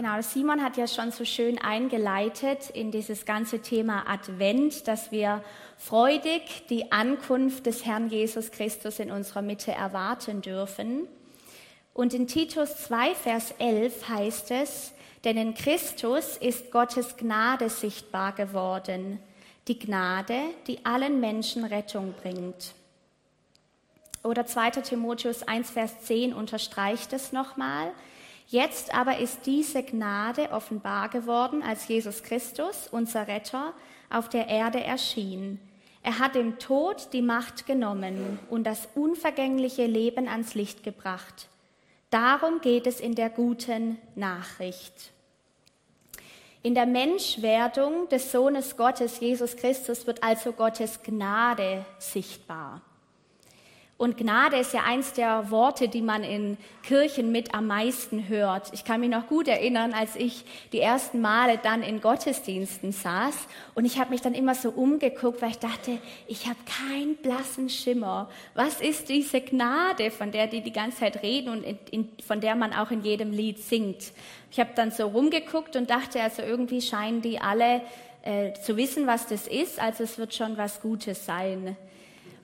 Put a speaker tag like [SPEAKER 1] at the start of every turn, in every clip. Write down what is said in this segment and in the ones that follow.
[SPEAKER 1] Genau, Simon hat ja schon so schön eingeleitet in dieses ganze Thema Advent, dass wir freudig die Ankunft des Herrn Jesus Christus in unserer Mitte erwarten dürfen. Und in Titus 2, Vers 11 heißt es, denn in Christus ist Gottes Gnade sichtbar geworden, die Gnade, die allen Menschen Rettung bringt. Oder 2. Timotheus 1, Vers 10 unterstreicht es nochmal. Jetzt aber ist diese Gnade offenbar geworden, als Jesus Christus, unser Retter, auf der Erde erschien. Er hat dem Tod die Macht genommen und das unvergängliche Leben ans Licht gebracht. Darum geht es in der guten Nachricht. In der Menschwerdung des Sohnes Gottes, Jesus Christus, wird also Gottes Gnade sichtbar. Und Gnade ist ja eins der Worte, die man in Kirchen mit am meisten hört. Ich kann mich noch gut erinnern, als ich die ersten Male dann in Gottesdiensten saß und ich habe mich dann immer so umgeguckt, weil ich dachte, ich habe keinen blassen Schimmer. Was ist diese Gnade, von der die die ganze Zeit reden und in, in, von der man auch in jedem Lied singt? Ich habe dann so rumgeguckt und dachte, also irgendwie scheinen die alle äh, zu wissen, was das ist, also es wird schon was Gutes sein.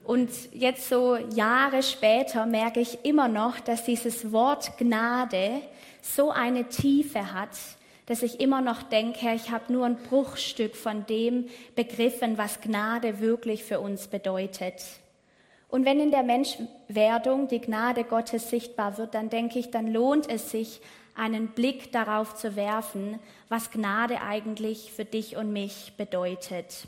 [SPEAKER 1] Und jetzt so Jahre später merke ich immer noch, dass dieses Wort Gnade so eine Tiefe hat, dass ich immer noch denke, ich habe nur ein Bruchstück von dem begriffen, was Gnade wirklich für uns bedeutet. Und wenn in der Menschwerdung die Gnade Gottes sichtbar wird, dann denke ich, dann lohnt es sich, einen Blick darauf zu werfen, was Gnade eigentlich für dich und mich bedeutet.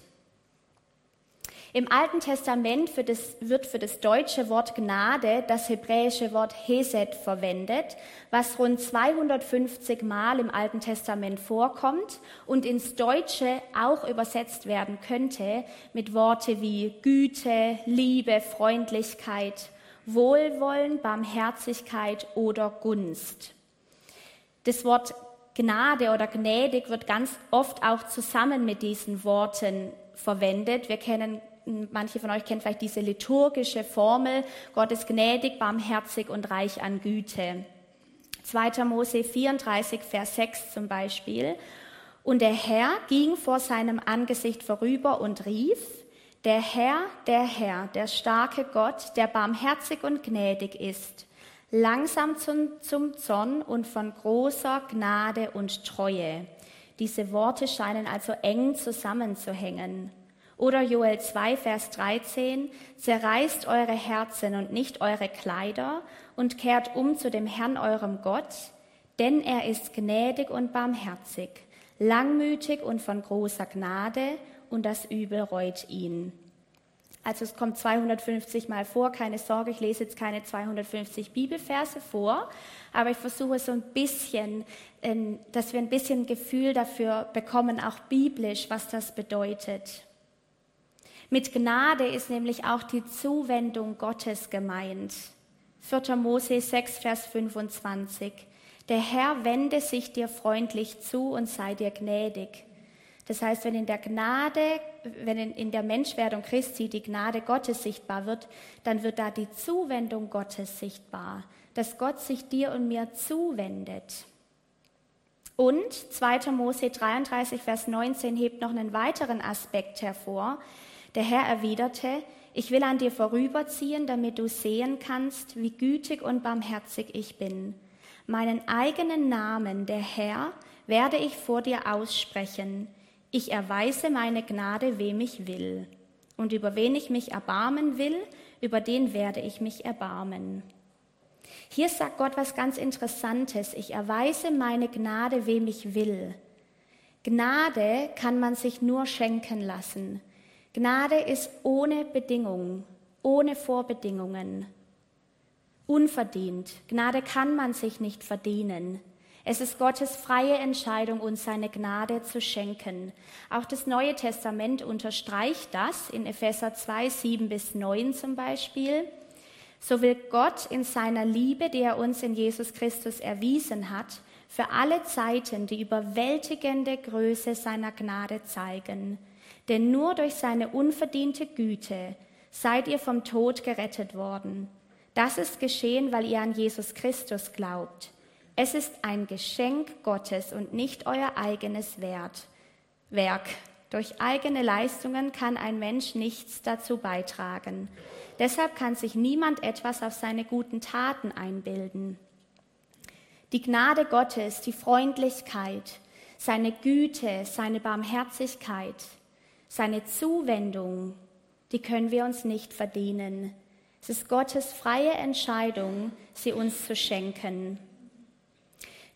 [SPEAKER 1] Im Alten Testament für das, wird für das deutsche Wort Gnade das hebräische Wort Hesed verwendet, was rund 250 Mal im Alten Testament vorkommt und ins Deutsche auch übersetzt werden könnte mit Worte wie Güte, Liebe, Freundlichkeit, Wohlwollen, Barmherzigkeit oder Gunst. Das Wort Gnade oder gnädig wird ganz oft auch zusammen mit diesen Worten verwendet. Wir kennen manche von euch kennen vielleicht diese liturgische Formel, Gott ist gnädig, barmherzig und reich an Güte. 2. Mose 34, Vers 6 zum Beispiel. Und der Herr ging vor seinem Angesicht vorüber und rief, der Herr, der Herr, der starke Gott, der barmherzig und gnädig ist, langsam zum, zum Zorn und von großer Gnade und Treue. Diese Worte scheinen also eng zusammenzuhängen. Oder Joel 2, Vers 13, zerreißt eure Herzen und nicht eure Kleider und kehrt um zu dem Herrn eurem Gott, denn er ist gnädig und barmherzig, langmütig und von großer Gnade und das Übel reut ihn. Also es kommt 250 Mal vor, keine Sorge, ich lese jetzt keine 250 Bibelverse vor, aber ich versuche so ein bisschen, ähm, dass wir ein bisschen Gefühl dafür bekommen, auch biblisch, was das bedeutet. Mit Gnade ist nämlich auch die Zuwendung Gottes gemeint. 4. Mose 6, Vers 25. Der Herr wende sich dir freundlich zu und sei dir gnädig. Das heißt, wenn in der Gnade, wenn in der Menschwerdung Christi die Gnade Gottes sichtbar wird, dann wird da die Zuwendung Gottes sichtbar, dass Gott sich dir und mir zuwendet. Und 2. Mose 33, Vers 19 hebt noch einen weiteren Aspekt hervor, der Herr erwiderte, ich will an dir vorüberziehen, damit du sehen kannst, wie gütig und barmherzig ich bin. Meinen eigenen Namen, der Herr, werde ich vor dir aussprechen. Ich erweise meine Gnade, wem ich will. Und über wen ich mich erbarmen will, über den werde ich mich erbarmen. Hier sagt Gott was ganz Interessantes. Ich erweise meine Gnade, wem ich will. Gnade kann man sich nur schenken lassen. Gnade ist ohne Bedingungen, ohne Vorbedingungen, unverdient. Gnade kann man sich nicht verdienen. Es ist Gottes freie Entscheidung, uns seine Gnade zu schenken. Auch das Neue Testament unterstreicht das in Epheser 2, 7 bis 9 zum Beispiel. So will Gott in seiner Liebe, die er uns in Jesus Christus erwiesen hat, für alle Zeiten die überwältigende Größe seiner Gnade zeigen. Denn nur durch seine unverdiente Güte seid ihr vom Tod gerettet worden. Das ist geschehen, weil ihr an Jesus Christus glaubt. Es ist ein Geschenk Gottes und nicht euer eigenes Wert, Werk. Durch eigene Leistungen kann ein Mensch nichts dazu beitragen. Deshalb kann sich niemand etwas auf seine guten Taten einbilden. Die Gnade Gottes, die Freundlichkeit, seine Güte, seine Barmherzigkeit, seine Zuwendung, die können wir uns nicht verdienen. Es ist Gottes freie Entscheidung, sie uns zu schenken.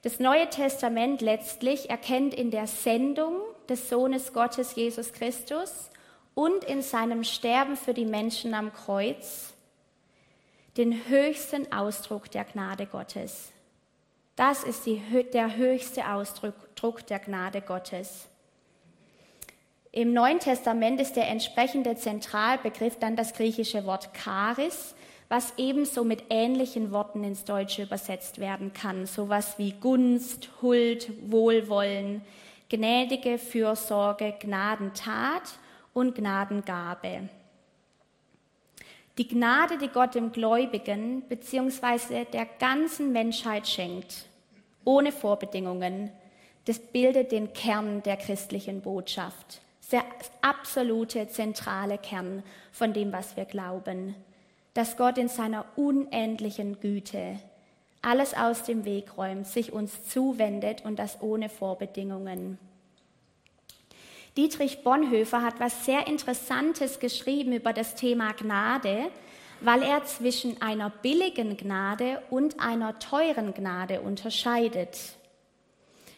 [SPEAKER 1] Das Neue Testament letztlich erkennt in der Sendung des Sohnes Gottes Jesus Christus und in seinem Sterben für die Menschen am Kreuz den höchsten Ausdruck der Gnade Gottes. Das ist die, der höchste Ausdruck der Gnade Gottes. Im Neuen Testament ist der entsprechende Zentralbegriff dann das griechische Wort charis, was ebenso mit ähnlichen Worten ins Deutsche übersetzt werden kann, sowas wie Gunst, Huld, Wohlwollen, gnädige Fürsorge, Gnadentat und Gnadengabe. Die Gnade, die Gott dem Gläubigen bzw. der ganzen Menschheit schenkt, ohne Vorbedingungen, das bildet den Kern der christlichen Botschaft, der absolute zentrale Kern von dem, was wir glauben dass Gott in seiner unendlichen Güte alles aus dem Weg räumt, sich uns zuwendet und das ohne Vorbedingungen. Dietrich Bonhoeffer hat was sehr Interessantes geschrieben über das Thema Gnade, weil er zwischen einer billigen Gnade und einer teuren Gnade unterscheidet.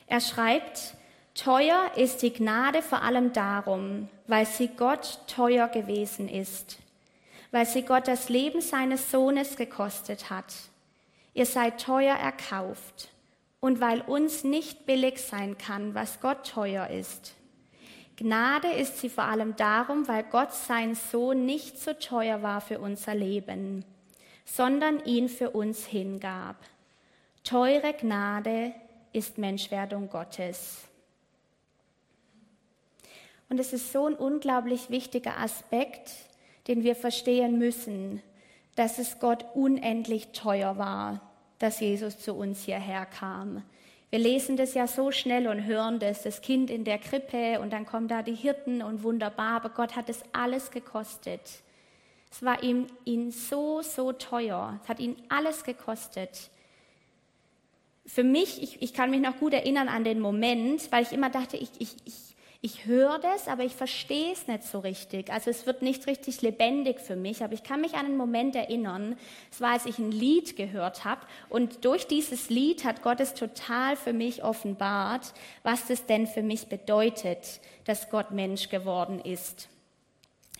[SPEAKER 1] Er schreibt, teuer ist die Gnade vor allem darum, weil sie Gott teuer gewesen ist weil sie Gott das Leben seines Sohnes gekostet hat. Ihr seid teuer erkauft und weil uns nicht billig sein kann, was Gott teuer ist. Gnade ist sie vor allem darum, weil Gott sein Sohn nicht so teuer war für unser Leben, sondern ihn für uns hingab. Teure Gnade ist Menschwerdung Gottes. Und es ist so ein unglaublich wichtiger Aspekt, den wir verstehen müssen, dass es Gott unendlich teuer war, dass Jesus zu uns hierher kam. Wir lesen das ja so schnell und hören das, das Kind in der Krippe und dann kommen da die Hirten und wunderbar, aber Gott hat es alles gekostet. Es war ihm, ihm so, so teuer. Es hat ihn alles gekostet. Für mich, ich, ich kann mich noch gut erinnern an den Moment, weil ich immer dachte, ich, ich, ich ich höre das, aber ich verstehe es nicht so richtig. Also es wird nicht richtig lebendig für mich, aber ich kann mich an einen Moment erinnern. Es war, als ich ein Lied gehört habe und durch dieses Lied hat Gott es total für mich offenbart, was das denn für mich bedeutet, dass Gott Mensch geworden ist.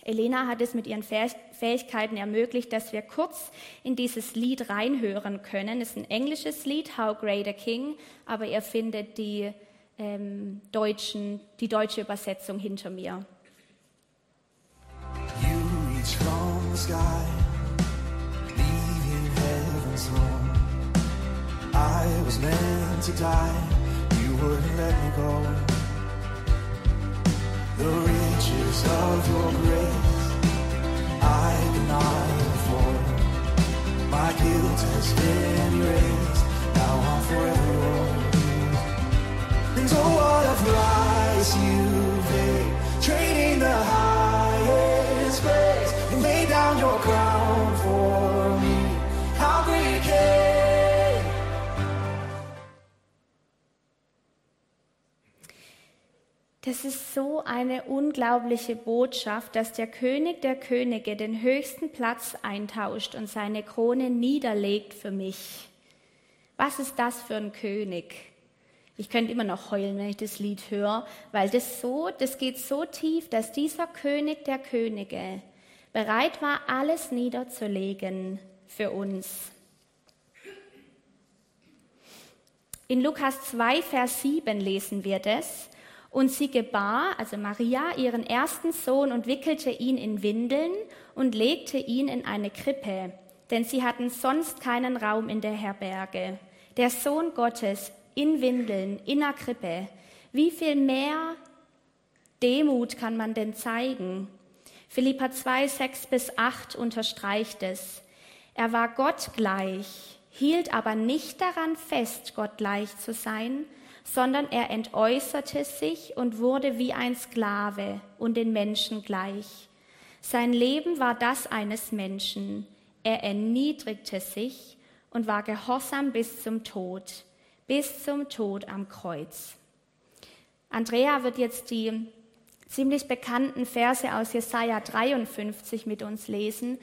[SPEAKER 1] Elena hat es mit ihren Fähigkeiten ermöglicht, dass wir kurz in dieses Lied reinhören können. Es ist ein englisches Lied, How Great a King, aber ihr findet die ähm, deutschen, die deutsche Übersetzung hinter mir. You reach from the sky, leaving heaven's home. I was meant to die, you wouldn't let me go. The riches of your grace, I cannot afford. My guilt has been erased, now I'm forever yours. Das ist so eine unglaubliche Botschaft, dass der König der Könige den höchsten Platz eintauscht und seine Krone niederlegt für mich. Was ist das für ein König? Ich könnte immer noch heulen, wenn ich das Lied höre, weil das so, das geht so tief, dass dieser König der Könige bereit war, alles niederzulegen für uns. In Lukas 2, Vers 7 lesen wir das. Und sie gebar, also Maria, ihren ersten Sohn und wickelte ihn in Windeln und legte ihn in eine Krippe, denn sie hatten sonst keinen Raum in der Herberge. Der Sohn Gottes in Windeln, in der Krippe. Wie viel mehr Demut kann man denn zeigen? Philippa 2, 6 bis 8 unterstreicht es. Er war Gott gleich, hielt aber nicht daran fest, Gott gleich zu sein, sondern er entäußerte sich und wurde wie ein Sklave und den Menschen gleich. Sein Leben war das eines Menschen. Er erniedrigte sich und war gehorsam bis zum Tod, bis zum Tod am Kreuz. Andrea wird jetzt die ziemlich bekannten Verse aus Jesaja 53 mit uns lesen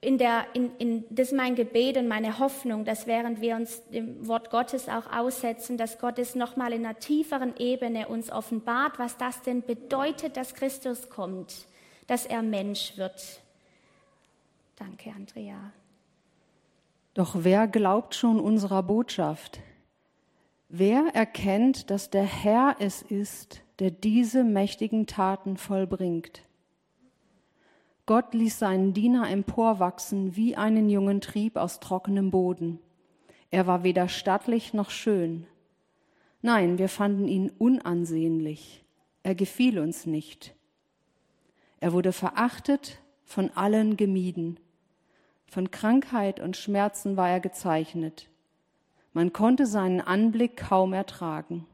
[SPEAKER 1] in der, in, in, das ist mein Gebet und meine Hoffnung, dass während wir uns dem Wort Gottes auch aussetzen, dass Gott es nochmal in einer tieferen Ebene uns offenbart, was das denn bedeutet, dass Christus kommt, dass er Mensch wird. Danke, Andrea.
[SPEAKER 2] Doch wer glaubt schon unserer Botschaft? Wer erkennt, dass der Herr es ist, der diese mächtigen Taten vollbringt? Gott ließ seinen Diener emporwachsen wie einen jungen Trieb aus trockenem Boden. Er war weder stattlich noch schön. Nein, wir fanden ihn unansehnlich. Er gefiel uns nicht. Er wurde verachtet, von allen gemieden. Von Krankheit und Schmerzen war er gezeichnet. Man konnte seinen Anblick kaum ertragen.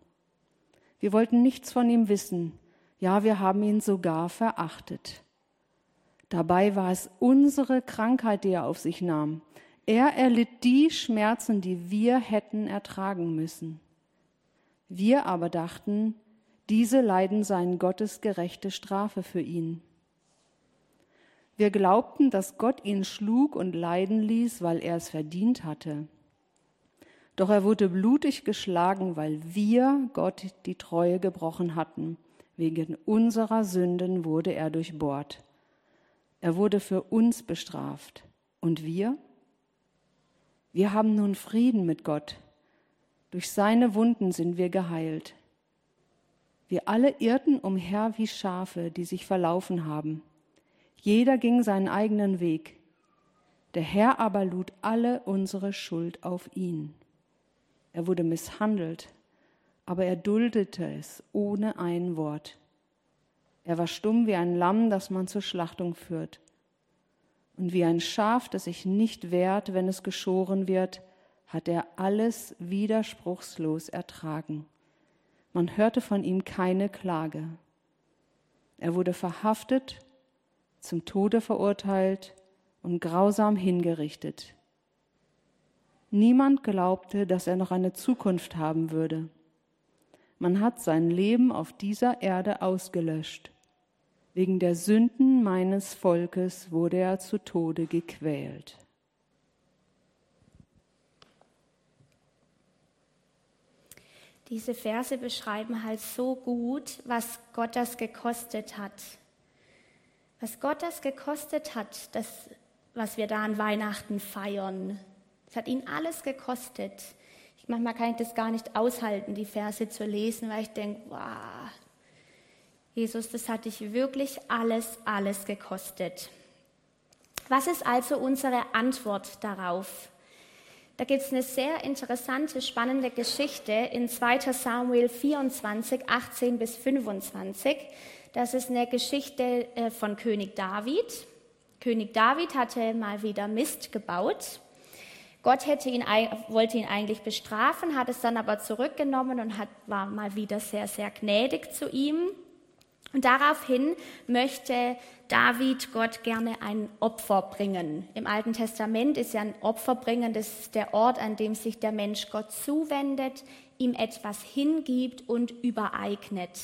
[SPEAKER 2] Wir wollten nichts von ihm wissen, ja, wir haben ihn sogar verachtet. Dabei war es unsere Krankheit, die er auf sich nahm. Er erlitt die Schmerzen, die wir hätten ertragen müssen. Wir aber dachten, diese Leiden seien Gottes gerechte Strafe für ihn. Wir glaubten, dass Gott ihn schlug und leiden ließ, weil er es verdient hatte. Doch er wurde blutig geschlagen, weil wir Gott die Treue gebrochen hatten. Wegen unserer Sünden wurde er durchbohrt. Er wurde für uns bestraft. Und wir? Wir haben nun Frieden mit Gott. Durch seine Wunden sind wir geheilt. Wir alle irrten umher wie Schafe, die sich verlaufen haben. Jeder ging seinen eigenen Weg. Der Herr aber lud alle unsere Schuld auf ihn. Er wurde misshandelt, aber er duldete es ohne ein Wort. Er war stumm wie ein Lamm, das man zur Schlachtung führt. Und wie ein Schaf, das sich nicht wehrt, wenn es geschoren wird, hat er alles widerspruchslos ertragen. Man hörte von ihm keine Klage. Er wurde verhaftet, zum Tode verurteilt und grausam hingerichtet. Niemand glaubte, dass er noch eine Zukunft haben würde. Man hat sein Leben auf dieser Erde ausgelöscht. Wegen der Sünden meines Volkes wurde er zu Tode gequält.
[SPEAKER 1] Diese Verse beschreiben halt so gut, was Gott das gekostet hat. Was Gott das gekostet hat, das, was wir da an Weihnachten feiern. Es hat ihn alles gekostet. Ich, manchmal kann ich das gar nicht aushalten, die Verse zu lesen, weil ich denke, wow, Jesus, das hat dich wirklich alles, alles gekostet. Was ist also unsere Antwort darauf? Da gibt es eine sehr interessante, spannende Geschichte in 2 Samuel 24, 18 bis 25. Das ist eine Geschichte äh, von König David. König David hatte mal wieder Mist gebaut. Gott hätte ihn, wollte ihn eigentlich bestrafen, hat es dann aber zurückgenommen und hat, war mal wieder sehr, sehr gnädig zu ihm. Und daraufhin möchte David Gott gerne ein Opfer bringen. Im Alten Testament ist ja ein Opfer bringen, das ist der Ort, an dem sich der Mensch Gott zuwendet, ihm etwas hingibt und übereignet.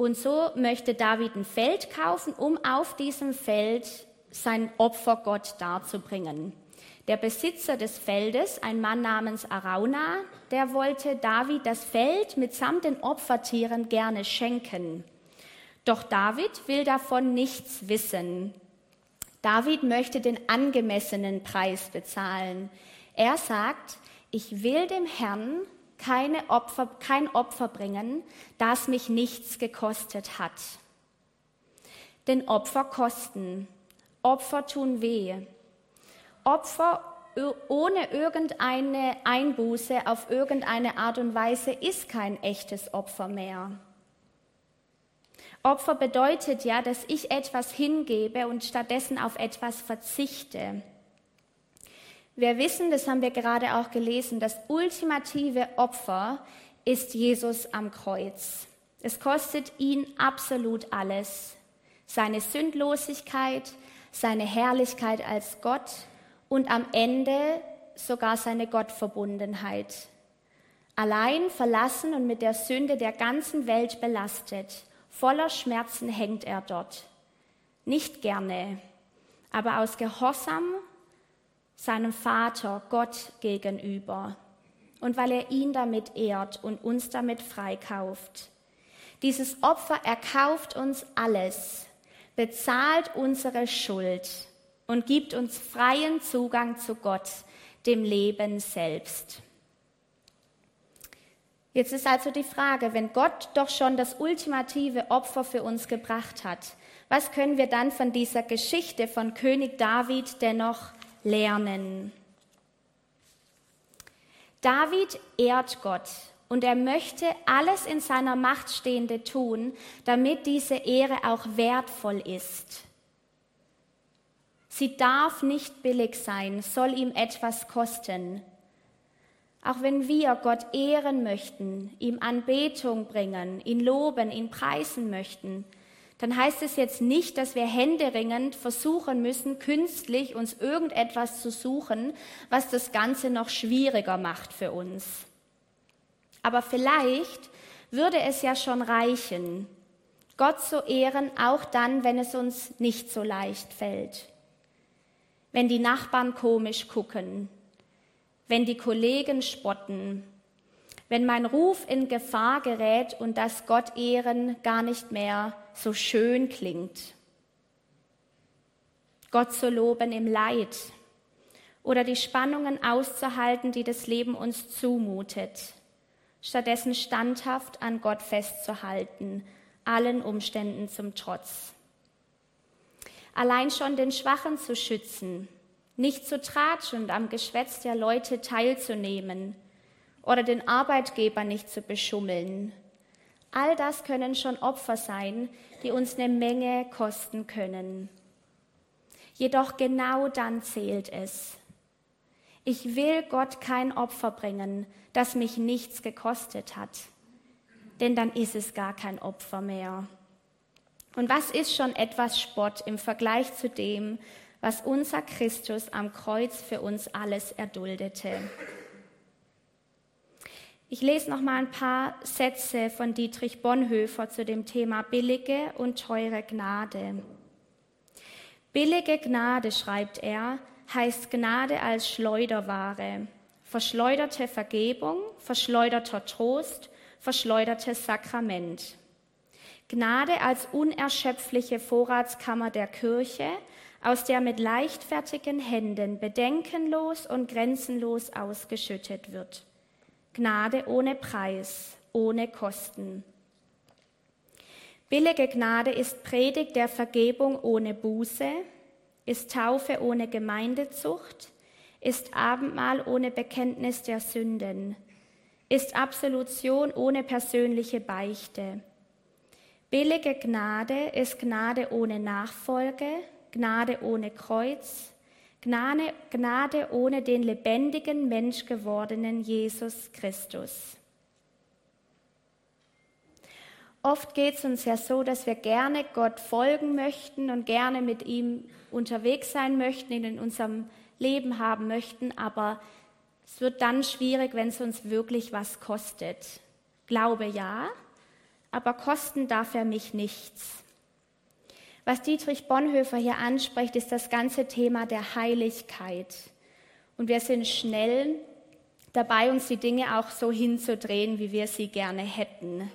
[SPEAKER 1] Und so möchte David ein Feld kaufen, um auf diesem Feld sein Opfer Gott darzubringen. Der Besitzer des Feldes, ein Mann namens Arauna, der wollte David das Feld mitsamt den Opfertieren gerne schenken. Doch David will davon nichts wissen. David möchte den angemessenen Preis bezahlen. Er sagt, ich will dem Herrn keine Opfer, kein Opfer bringen, das mich nichts gekostet hat. Denn Opfer kosten. Opfer tun weh. Opfer ohne irgendeine Einbuße auf irgendeine Art und Weise ist kein echtes Opfer mehr. Opfer bedeutet ja, dass ich etwas hingebe und stattdessen auf etwas verzichte. Wir wissen, das haben wir gerade auch gelesen, das ultimative Opfer ist Jesus am Kreuz. Es kostet ihn absolut alles. Seine Sündlosigkeit, seine Herrlichkeit als Gott und am Ende sogar seine Gottverbundenheit. Allein verlassen und mit der Sünde der ganzen Welt belastet, voller Schmerzen hängt er dort. Nicht gerne, aber aus Gehorsam seinem Vater Gott gegenüber und weil er ihn damit ehrt und uns damit freikauft. Dieses Opfer erkauft uns alles, bezahlt unsere Schuld und gibt uns freien Zugang zu Gott, dem Leben selbst. Jetzt ist also die Frage, wenn Gott doch schon das ultimative Opfer für uns gebracht hat, was können wir dann von dieser Geschichte von König David dennoch lernen. David ehrt Gott und er möchte alles in seiner Macht Stehende tun, damit diese Ehre auch wertvoll ist. Sie darf nicht billig sein, soll ihm etwas kosten. Auch wenn wir Gott ehren möchten, ihm Anbetung bringen, ihn loben, ihn preisen möchten, dann heißt es jetzt nicht, dass wir händeringend versuchen müssen, künstlich uns irgendetwas zu suchen, was das Ganze noch schwieriger macht für uns. Aber vielleicht würde es ja schon reichen, Gott zu ehren, auch dann, wenn es uns nicht so leicht fällt. Wenn die Nachbarn komisch gucken, wenn die Kollegen spotten, wenn mein Ruf in Gefahr gerät und das Gott ehren gar nicht mehr so schön klingt. Gott zu loben im Leid oder die Spannungen auszuhalten, die das Leben uns zumutet, stattdessen standhaft an Gott festzuhalten, allen Umständen zum Trotz. Allein schon den Schwachen zu schützen, nicht zu tratschen und am Geschwätz der Leute teilzunehmen oder den Arbeitgeber nicht zu beschummeln, All das können schon Opfer sein, die uns eine Menge kosten können. Jedoch genau dann zählt es. Ich will Gott kein Opfer bringen, das mich nichts gekostet hat, denn dann ist es gar kein Opfer mehr. Und was ist schon etwas Spott im Vergleich zu dem, was unser Christus am Kreuz für uns alles erduldete? Ich lese noch mal ein paar Sätze von Dietrich Bonhoeffer zu dem Thema billige und teure Gnade. Billige Gnade, schreibt er, heißt Gnade als Schleuderware, verschleuderte Vergebung, verschleuderter Trost, verschleudertes Sakrament. Gnade als unerschöpfliche Vorratskammer der Kirche, aus der mit leichtfertigen Händen bedenkenlos und grenzenlos ausgeschüttet wird. Gnade ohne Preis, ohne Kosten. Billige Gnade ist Predigt der Vergebung ohne Buße, ist Taufe ohne Gemeindezucht, ist Abendmahl ohne Bekenntnis der Sünden, ist Absolution ohne persönliche Beichte. Billige Gnade ist Gnade ohne Nachfolge, Gnade ohne Kreuz, Gnade, Gnade ohne den lebendigen Mensch gewordenen Jesus Christus. Oft geht es uns ja so, dass wir gerne Gott folgen möchten und gerne mit ihm unterwegs sein möchten, ihn in unserem Leben haben möchten, aber es wird dann schwierig, wenn es uns wirklich was kostet. Glaube ja, aber kosten darf er mich nichts. Was Dietrich Bonhoeffer hier anspricht, ist das ganze Thema der Heiligkeit. Und wir sind schnell dabei, uns die Dinge auch so hinzudrehen, wie wir sie gerne hätten.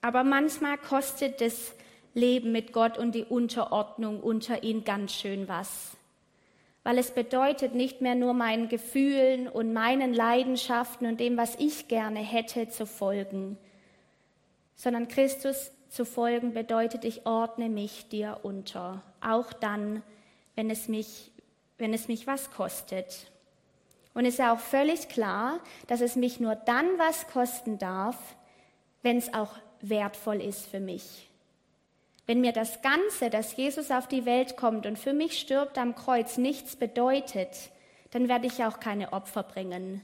[SPEAKER 1] Aber manchmal kostet das Leben mit Gott und die Unterordnung unter ihn ganz schön was. Weil es bedeutet nicht mehr nur meinen Gefühlen und meinen Leidenschaften und dem, was ich gerne hätte, zu folgen, sondern Christus zu folgen bedeutet, ich ordne mich dir unter, auch dann, wenn es mich, wenn es mich was kostet. Und es ist ja auch völlig klar, dass es mich nur dann was kosten darf, wenn es auch wertvoll ist für mich. Wenn mir das Ganze, dass Jesus auf die Welt kommt und für mich stirbt am Kreuz, nichts bedeutet, dann werde ich auch keine Opfer bringen.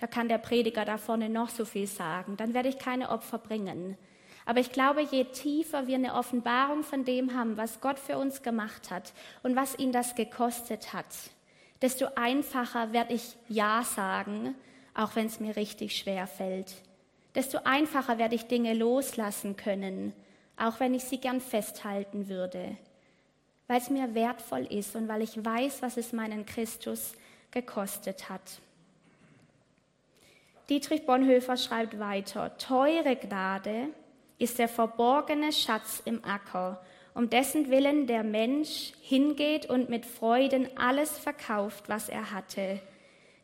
[SPEAKER 1] Da kann der Prediger da vorne noch so viel sagen. Dann werde ich keine Opfer bringen. Aber ich glaube, je tiefer wir eine Offenbarung von dem haben, was Gott für uns gemacht hat und was ihn das gekostet hat, desto einfacher werde ich Ja sagen, auch wenn es mir richtig schwer fällt. Desto einfacher werde ich Dinge loslassen können, auch wenn ich sie gern festhalten würde, weil es mir wertvoll ist und weil ich weiß, was es meinen Christus gekostet hat. Dietrich Bonhoeffer schreibt weiter, teure Gnade ist der verborgene Schatz im Acker, um dessen Willen der Mensch hingeht und mit Freuden alles verkauft, was er hatte.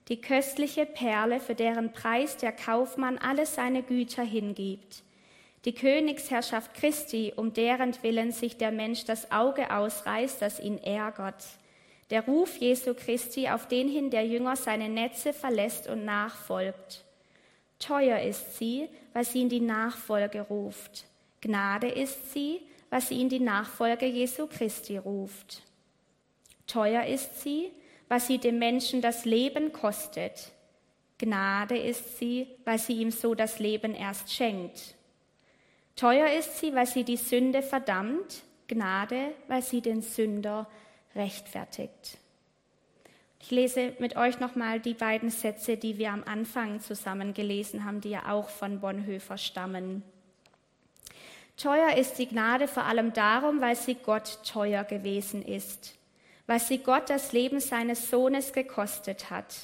[SPEAKER 1] Die köstliche Perle, für deren Preis der Kaufmann alle seine Güter hingibt. Die Königsherrschaft Christi, um deren Willen sich der Mensch das Auge ausreißt, das ihn ärgert. Der Ruf Jesu Christi, auf den hin der Jünger seine Netze verlässt und nachfolgt. Teuer ist sie, weil sie in die Nachfolge ruft. Gnade ist sie, weil sie in die Nachfolge Jesu Christi ruft. Teuer ist sie, weil sie dem Menschen das Leben kostet. Gnade ist sie, weil sie ihm so das Leben erst schenkt. Teuer ist sie, weil sie die Sünde verdammt. Gnade, weil sie den Sünder rechtfertigt. Ich lese mit euch nochmal die beiden Sätze, die wir am Anfang zusammen gelesen haben, die ja auch von Bonhoeffer stammen. Teuer ist die Gnade vor allem darum, weil sie Gott teuer gewesen ist, weil sie Gott das Leben seines Sohnes gekostet hat.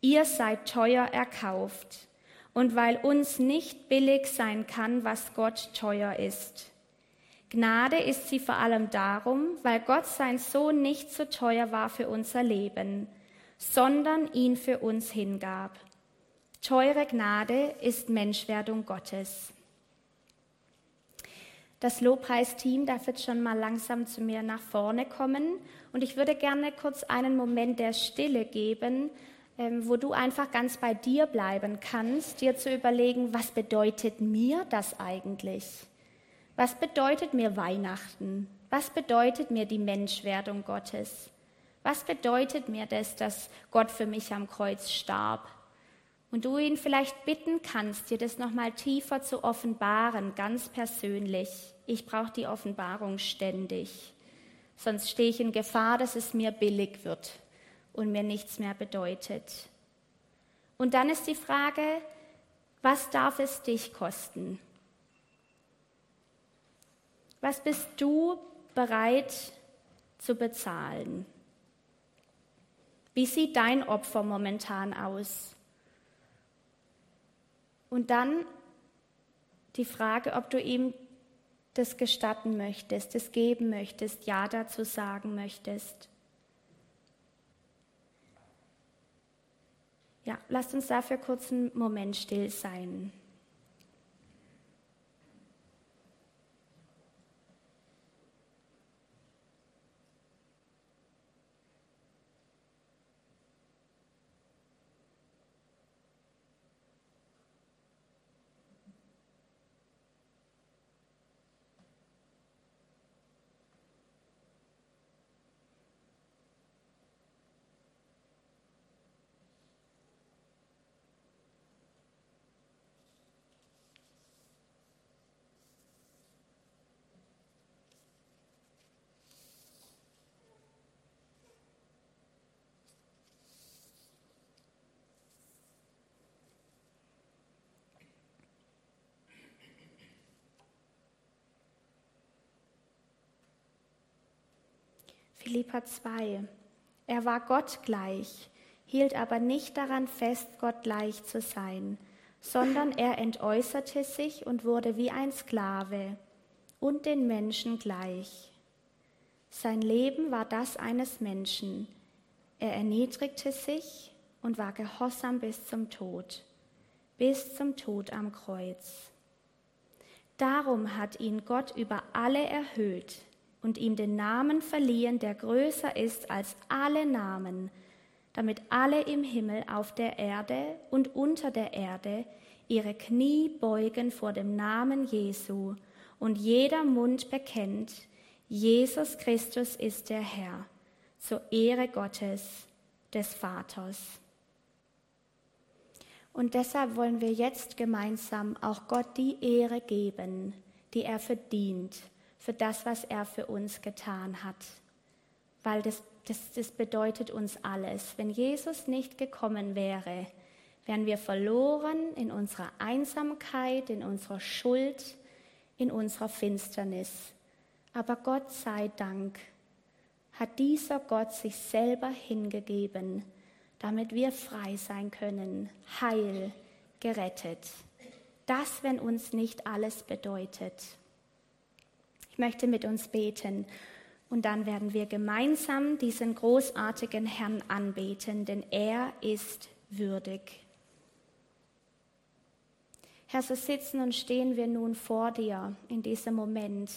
[SPEAKER 1] Ihr seid teuer erkauft und weil uns nicht billig sein kann, was Gott teuer ist. Gnade ist sie vor allem darum, weil Gott sein Sohn nicht so teuer war für unser Leben, sondern ihn für uns hingab. Teure Gnade ist Menschwerdung Gottes. Das Lobpreisteam darf jetzt schon mal langsam zu mir nach vorne kommen und ich würde gerne kurz einen Moment der Stille geben, ähm, wo du einfach ganz bei dir bleiben kannst, dir zu überlegen, was bedeutet mir das eigentlich? Was bedeutet mir Weihnachten? Was bedeutet mir die Menschwerdung Gottes? Was bedeutet mir das, dass Gott für mich am Kreuz starb? Und du ihn vielleicht bitten kannst, dir das nochmal tiefer zu offenbaren, ganz persönlich. Ich brauche die Offenbarung ständig. Sonst stehe ich in Gefahr, dass es mir billig wird und mir nichts mehr bedeutet. Und dann ist die Frage, was darf es dich kosten? Was bist du bereit zu bezahlen? Wie sieht dein Opfer momentan aus? Und dann die Frage, ob du ihm das gestatten möchtest, das geben möchtest, Ja dazu sagen möchtest. Ja, lasst uns dafür kurz einen Moment still sein. Philippa 2. Er war Gott gleich, hielt aber nicht daran fest, Gott gleich zu sein, sondern er entäußerte sich und wurde wie ein Sklave und den Menschen gleich. Sein Leben war das eines Menschen. Er erniedrigte sich und war gehorsam bis zum Tod, bis zum Tod am Kreuz. Darum hat ihn Gott über alle erhöht und ihm den Namen verliehen, der größer ist als alle Namen, damit alle im Himmel, auf der Erde und unter der Erde ihre Knie beugen vor dem Namen Jesu und jeder Mund bekennt, Jesus Christus ist der Herr, zur Ehre Gottes, des Vaters. Und deshalb wollen wir jetzt gemeinsam auch Gott die Ehre geben, die er verdient für das, was er für uns getan hat. Weil das, das, das bedeutet uns alles. Wenn Jesus nicht gekommen wäre, wären wir verloren in unserer Einsamkeit, in unserer Schuld, in unserer Finsternis. Aber Gott sei Dank hat dieser Gott sich selber hingegeben, damit wir frei sein können, heil, gerettet. Das, wenn uns nicht alles bedeutet. Ich möchte mit uns beten und dann werden wir gemeinsam diesen großartigen Herrn anbeten, denn er ist würdig. Herr, so sitzen und stehen wir nun vor dir in diesem Moment.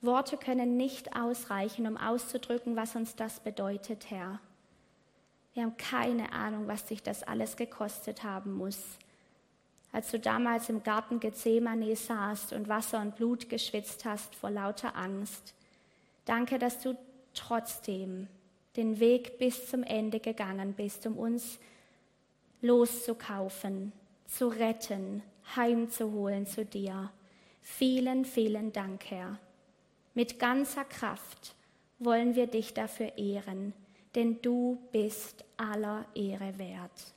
[SPEAKER 1] Worte können nicht ausreichen, um auszudrücken, was uns das bedeutet, Herr. Wir haben keine Ahnung, was sich das alles gekostet haben muss. Als du damals im Garten Gethsemane saßt und Wasser und Blut geschwitzt hast vor lauter Angst. Danke, dass du trotzdem den Weg bis zum Ende gegangen bist, um uns loszukaufen, zu retten, heimzuholen zu dir. Vielen, vielen Dank, Herr. Mit ganzer Kraft wollen wir dich dafür ehren, denn du bist aller Ehre wert.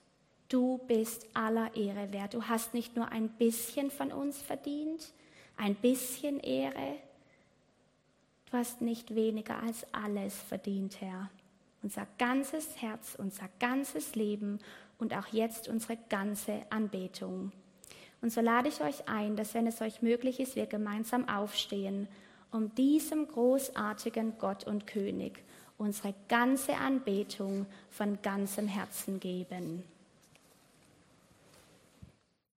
[SPEAKER 1] Du bist aller Ehre wert. Du hast nicht nur ein bisschen von uns verdient, ein bisschen Ehre. Du hast nicht weniger als alles verdient, Herr. Unser ganzes Herz, unser ganzes Leben und auch jetzt unsere ganze Anbetung. Und so lade ich euch ein, dass wenn es euch möglich ist, wir gemeinsam aufstehen, um diesem großartigen Gott und König unsere ganze Anbetung von ganzem Herzen geben.